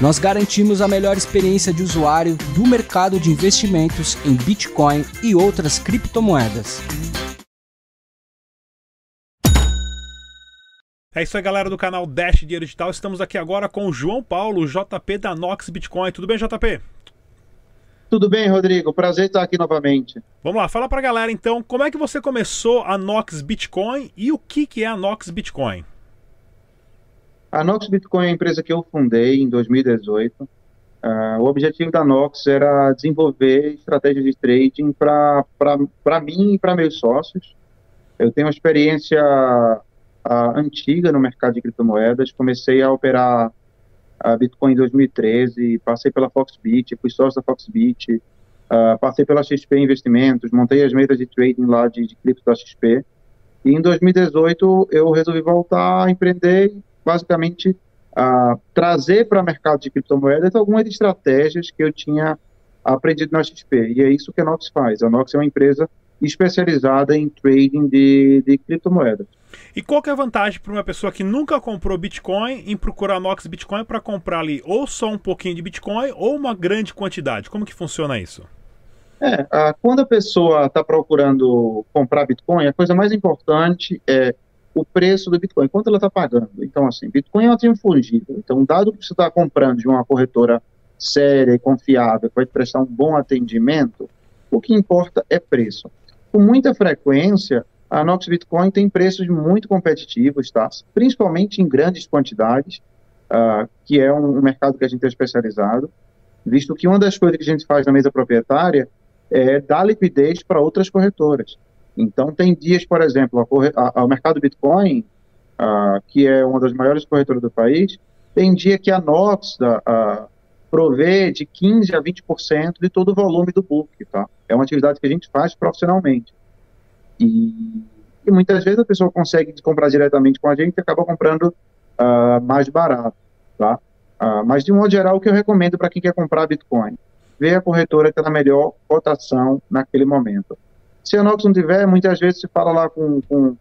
Nós garantimos a melhor experiência de usuário do mercado de investimentos em Bitcoin e outras criptomoedas. É isso aí, galera do canal Dash Dinheiro Digital. Estamos aqui agora com o João Paulo, JP da Nox Bitcoin. Tudo bem, JP? Tudo bem, Rodrigo? Prazer estar aqui novamente. Vamos lá, fala pra galera então, como é que você começou a Nox Bitcoin e o que, que é a Nox Bitcoin? A Nox Bitcoin é a empresa que eu fundei em 2018. Uh, ah, o objetivo da Nox era desenvolver estratégias de trading para mim e para meus sócios. Eu tenho uma experiência uh, antiga no mercado de criptomoedas. Comecei a operar a Bitcoin em 2013, passei pela Foxbit, fui sócio da Foxbit, uh, passei pela XP Investimentos, montei as mesas de trading lá de, de cripto da XP. E em 2018 eu resolvi voltar a empreender basicamente trazer para o mercado de criptomoedas algumas estratégias que eu tinha aprendido na XP. E é isso que a Nox faz. A Nox é uma empresa especializada em trading de, de criptomoedas. E qual que é a vantagem para uma pessoa que nunca comprou Bitcoin em procurar a Nox Bitcoin para comprar ali ou só um pouquinho de Bitcoin ou uma grande quantidade? Como que funciona isso? É, quando a pessoa está procurando comprar Bitcoin, a coisa mais importante é o preço do Bitcoin, quanto ela está pagando. Então, assim, Bitcoin é um ativo. Então, dado que você está comprando de uma corretora séria e confiável, que vai te prestar um bom atendimento, o que importa é preço. Com muita frequência, a Nox Bitcoin tem preços muito competitivos, tá? principalmente em grandes quantidades, uh, que é um, um mercado que a gente é especializado, visto que uma das coisas que a gente faz na mesa proprietária é dar liquidez para outras corretoras. Então, tem dias, por exemplo, o mercado Bitcoin, uh, que é uma das maiores corretoras do país, tem dia que a Nox uh, provê de 15% a 20% de todo o volume do book, tá? É uma atividade que a gente faz profissionalmente. E, e muitas vezes a pessoa consegue comprar diretamente com a gente e acaba comprando uh, mais barato, tá? Uh, mas, de um modo geral, o que eu recomendo para quem quer comprar Bitcoin? Ver a corretora que está na melhor cotação naquele momento. Se a Nox não tiver, muitas vezes se fala lá com, com,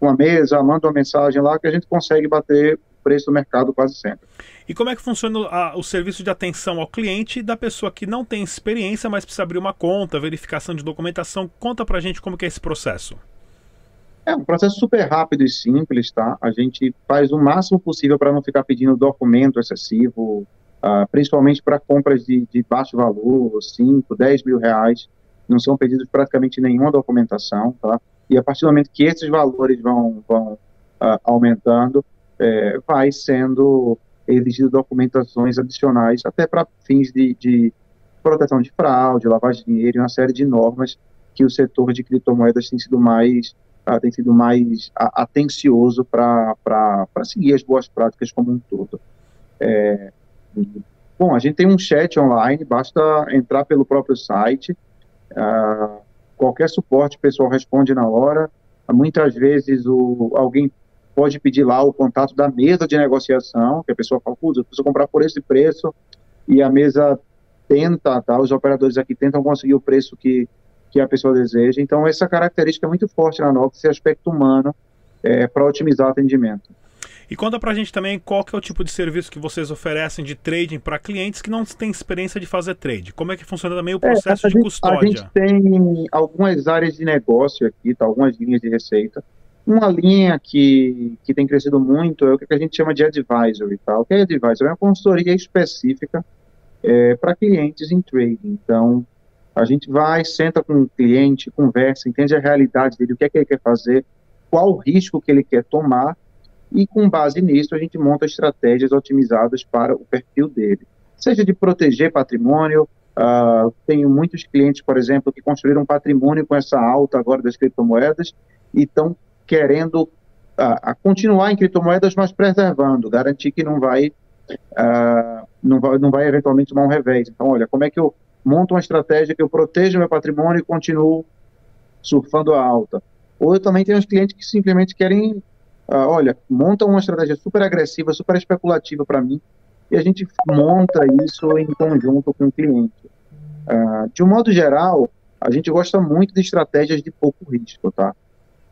com a mesa, manda uma mensagem lá que a gente consegue bater o preço do mercado quase sempre. E como é que funciona a, o serviço de atenção ao cliente da pessoa que não tem experiência, mas precisa abrir uma conta, verificação de documentação? Conta pra gente como que é esse processo. É um processo super rápido e simples, tá? A gente faz o máximo possível para não ficar pedindo documento excessivo, uh, principalmente para compras de, de baixo valor, 5, 10 mil reais não são pedidos praticamente nenhuma documentação, tá? E a partir do momento que esses valores vão, vão uh, aumentando, é, vai sendo exigido documentações adicionais, até para fins de, de, proteção de fraude, lavagem de dinheiro e uma série de normas que o setor de criptomoedas tem sido mais uh, tem sido mais atencioso para seguir as boas práticas como um todo. É, bom, a gente tem um chat online, basta entrar pelo próprio site, Uh, qualquer suporte o pessoal responde na hora. Muitas vezes o, alguém pode pedir lá o contato da mesa de negociação, que a pessoa fala, putz, eu preciso comprar por esse preço, e a mesa tenta, tá, os operadores aqui tentam conseguir o preço que, que a pessoa deseja. Então, essa característica é muito forte na Nox, esse aspecto humano, é, para otimizar o atendimento. E conta pra gente também qual que é o tipo de serviço que vocês oferecem de trading para clientes que não têm experiência de fazer trade. Como é que funciona também o é, processo é, de gente, custódia? A gente tem algumas áreas de negócio aqui, tá? algumas linhas de receita. Uma linha que, que tem crescido muito é o que a gente chama de advisory. Tá? O que é advisory? É uma consultoria específica é, para clientes em trading. Então, a gente vai, senta com o cliente, conversa, entende a realidade dele, o que é que ele quer fazer, qual o risco que ele quer tomar e com base nisso a gente monta estratégias otimizadas para o perfil dele, seja de proteger patrimônio. Uh, tenho muitos clientes, por exemplo, que construíram patrimônio com essa alta agora das criptomoedas e estão querendo uh, continuar em criptomoedas, mas preservando, garantir que não vai uh, não vai, não vai eventualmente tomar um revés. Então, olha, como é que eu monto uma estratégia que eu proteja meu patrimônio e continuo surfando a alta? Ou eu também tenho os clientes que simplesmente querem, ah, olha, montam uma estratégia super agressiva, super especulativa para mim, e a gente monta isso em conjunto com o cliente. Ah, de um modo geral, a gente gosta muito de estratégias de pouco risco, tá?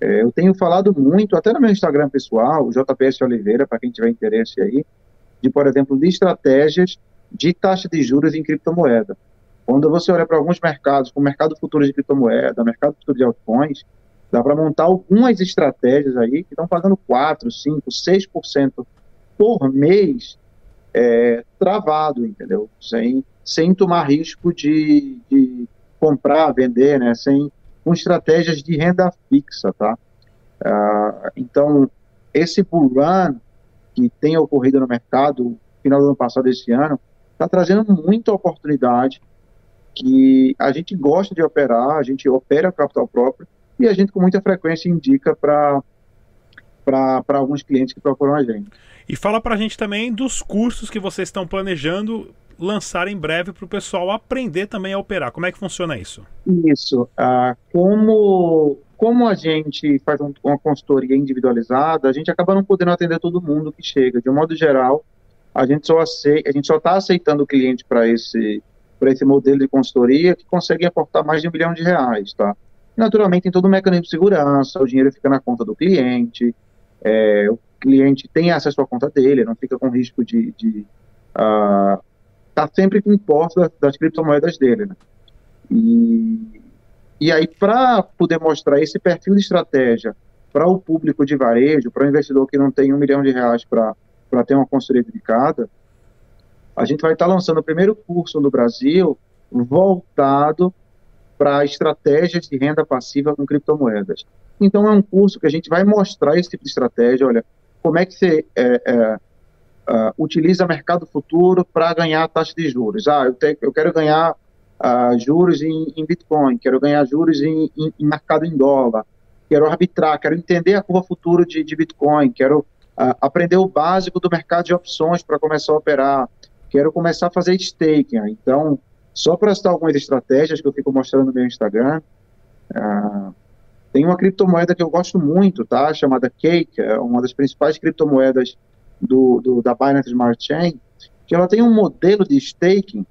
É, eu tenho falado muito, até no meu Instagram pessoal, JPS Oliveira, para quem tiver interesse aí, de, por exemplo, de estratégias de taxa de juros em criptomoeda. Quando você olha para alguns mercados, como o mercado futuro de criptomoeda, mercado futuro de altcoins, dá para montar algumas estratégias aí que estão pagando 4, 5, 6% por mês é, travado, entendeu? Sem, sem tomar risco de, de comprar, vender, né? Sem, com estratégias de renda fixa, tá? Uh, então, esse bull run que tem ocorrido no mercado final do ano passado, esse ano, está trazendo muita oportunidade que a gente gosta de operar, a gente opera capital próprio e a gente com muita frequência indica para para alguns clientes que procuram a gente. E fala para a gente também dos cursos que vocês estão planejando lançar em breve para o pessoal aprender também a operar. Como é que funciona isso? Isso. Ah, como, como a gente faz um, uma consultoria individualizada, a gente acaba não podendo atender todo mundo que chega. De um modo geral, a gente só aceita, a gente só está aceitando o cliente para esse para esse modelo de consultoria que consegue aportar mais de um bilhão de reais, tá? Naturalmente, tem todo o mecanismo de segurança, o dinheiro fica na conta do cliente, é, o cliente tem acesso à conta dele, não fica com risco de, de uh, tá sempre com imposto das, das criptomoedas dele, né? E, e aí, para poder mostrar esse perfil de estratégia para o público de varejo, para o investidor que não tem um milhão de reais para ter uma consultoria dedicada, a gente vai estar lançando o primeiro curso no Brasil voltado para estratégias de renda passiva com criptomoedas. Então, é um curso que a gente vai mostrar esse tipo de estratégia. Olha, como é que você é, é, uh, utiliza mercado futuro para ganhar taxa de juros. Ah, eu, te, eu quero ganhar uh, juros em, em, Bitcoin, quero ganhar juros em, em, em, mercado em dólar, quero arbitrar, quero entender a curva futuro de, de Bitcoin, quero uh, aprender o básico do mercado de opções para começar a operar, quero começar a fazer staking. Então, só para citar algumas estratégias que eu fico mostrando no meu Instagram, uh, tem uma criptomoeda que eu gosto muito, tá? Chamada Cake, é uma das principais criptomoedas do, do, da Binance Smart Chain, que ela tem um modelo de staking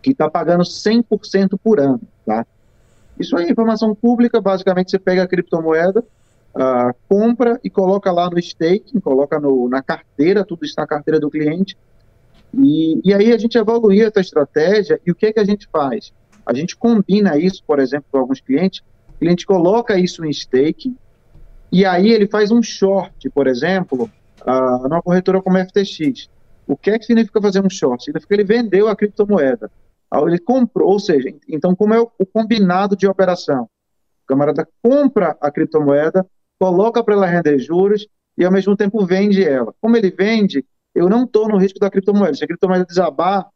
que está pagando 100% por ano, tá? Isso é informação pública, basicamente você pega a criptomoeda, uh, compra e coloca lá no staking, coloca no, na carteira, tudo está na carteira do cliente, e, e aí a gente evolui essa estratégia e o que, é que a gente faz? A gente combina isso, por exemplo, com alguns clientes, o cliente coloca isso em staking, e aí ele faz um short, por exemplo, uh, numa corretora como FTX. O que é que significa fazer um short? Significa que ele vendeu a criptomoeda. Ele comprou, ou seja, então como é o, o combinado de operação? O camarada compra a criptomoeda, coloca para ela render juros e ao mesmo tempo vende ela. Como ele vende, eu não estou no risco da criptomoeda. Se a criptomoeda desabar,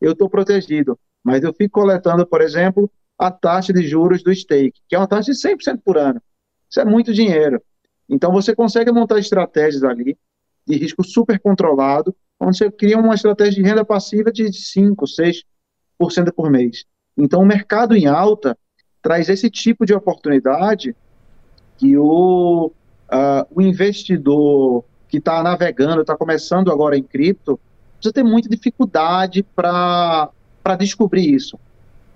eu estou protegido. Mas eu fico coletando, por exemplo, a taxa de juros do stake, que é uma taxa de 100% por ano. Isso é muito dinheiro. Então você consegue montar estratégias ali de risco super controlado, onde você cria uma estratégia de renda passiva de 5, 6% por mês. Então o mercado em alta traz esse tipo de oportunidade que o, uh, o investidor que está navegando, está começando agora em cripto, precisa ter muita dificuldade para descobrir isso.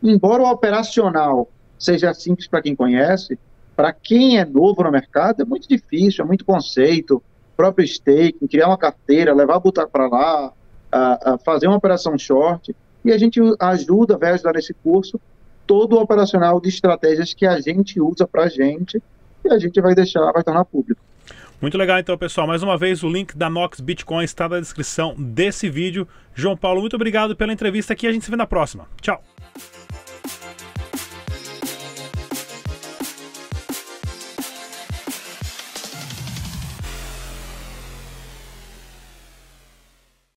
Embora o operacional seja simples para quem conhece, para quem é novo no mercado é muito difícil, é muito conceito, próprio staking, criar uma carteira, levar botar para lá, a, a fazer uma operação short, e a gente ajuda, vai ajudar nesse curso, todo o operacional de estratégias que a gente usa para a gente, e a gente vai deixar, vai tornar público. Muito legal então, pessoal. Mais uma vez, o link da Nox Bitcoin está na descrição desse vídeo. João Paulo, muito obrigado pela entrevista aqui. A gente se vê na próxima. Tchau.